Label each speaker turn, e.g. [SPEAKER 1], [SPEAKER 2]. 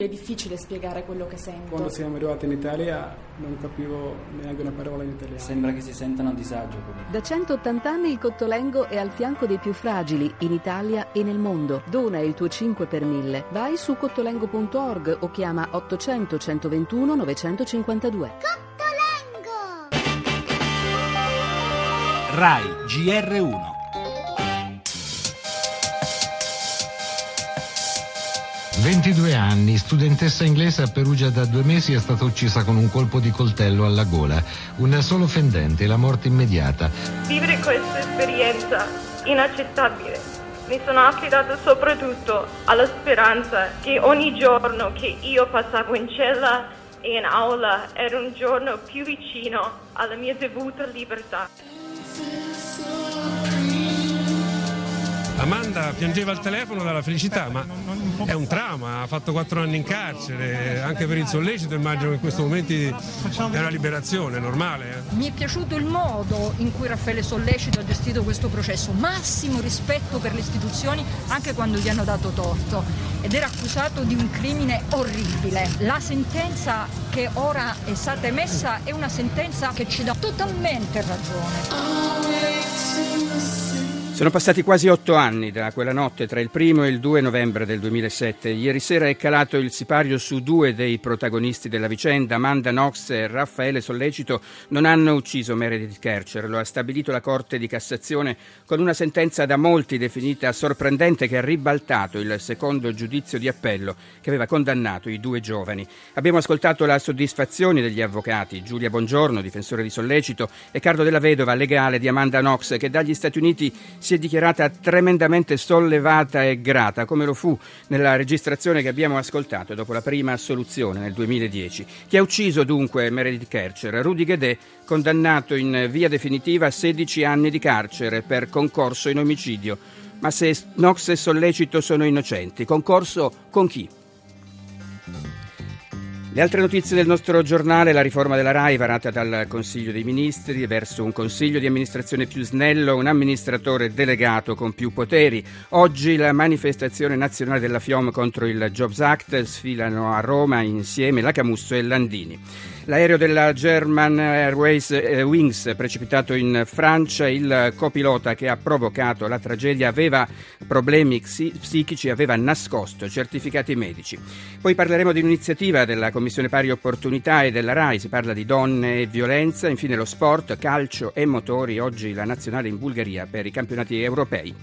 [SPEAKER 1] È difficile spiegare quello che sento.
[SPEAKER 2] Quando siamo arrivati in Italia non capivo neanche una parola in italiano.
[SPEAKER 3] Sembra che si sentano a disagio.
[SPEAKER 4] Da 180 anni il Cottolengo è al fianco dei più fragili in Italia e nel mondo. Dona il tuo 5 per 1000. Vai su cottolengo.org o chiama 800 121 952.
[SPEAKER 5] Cottolengo!
[SPEAKER 6] RAI GR1
[SPEAKER 7] 22 anni, studentessa inglese a Perugia da due mesi è stata uccisa con un colpo di coltello alla gola. Un solo fendente, la morte immediata.
[SPEAKER 8] Vivere questa esperienza inaccettabile mi sono affidata soprattutto alla speranza che ogni giorno che io passavo in cella e in aula era un giorno più vicino alla mia dovuta libertà.
[SPEAKER 9] Amanda piangeva al telefono dalla felicità, ma è un trauma, ha fatto quattro anni in carcere, anche per il sollecito immagino che in questi momenti è una liberazione, è normale.
[SPEAKER 10] Eh? Mi è piaciuto il modo in cui Raffaele Sollecito ha gestito questo processo, massimo rispetto per le istituzioni anche quando gli hanno dato torto ed era accusato di un crimine orribile. La sentenza che ora è stata emessa è una sentenza che ci dà totalmente ragione.
[SPEAKER 11] Sono passati quasi otto anni da quella notte tra il primo e il 2 novembre del 2007. Ieri sera è calato il sipario su due dei protagonisti della vicenda. Amanda Knox e Raffaele Sollecito non hanno ucciso Meredith Kercher. Lo ha stabilito la Corte di Cassazione con una sentenza da molti definita sorprendente che ha ribaltato il secondo giudizio di appello che aveva condannato i due giovani. Abbiamo ascoltato la soddisfazione degli avvocati Giulia Bongiorno, difensore di Sollecito, e Carlo Della Vedova, legale di Amanda Knox, che dagli Stati Uniti si è dichiarata tremendamente sollevata e grata, come lo fu nella registrazione che abbiamo ascoltato dopo la prima assoluzione nel 2010. Chi ha ucciso dunque Meredith Kercher? Rudy Guedet, condannato in via definitiva a 16 anni di carcere per concorso in omicidio. Ma se Knox e Sollecito sono innocenti, concorso con chi? Le altre notizie del nostro giornale, la riforma della RAI varata dal Consiglio dei Ministri verso un Consiglio di amministrazione più snello, un amministratore delegato con più poteri. Oggi la manifestazione nazionale della FIOM contro il Jobs Act sfilano a Roma insieme la Camusso e Landini. L'aereo della German Airways eh, Wings precipitato in Francia, il copilota che ha provocato la tragedia aveva problemi psichici, aveva nascosto certificati medici. Poi parleremo di un'iniziativa della Commissione Pari Opportunità e della RAI, si parla di donne e violenza, infine lo sport, calcio e motori, oggi la nazionale in Bulgaria per i campionati europei.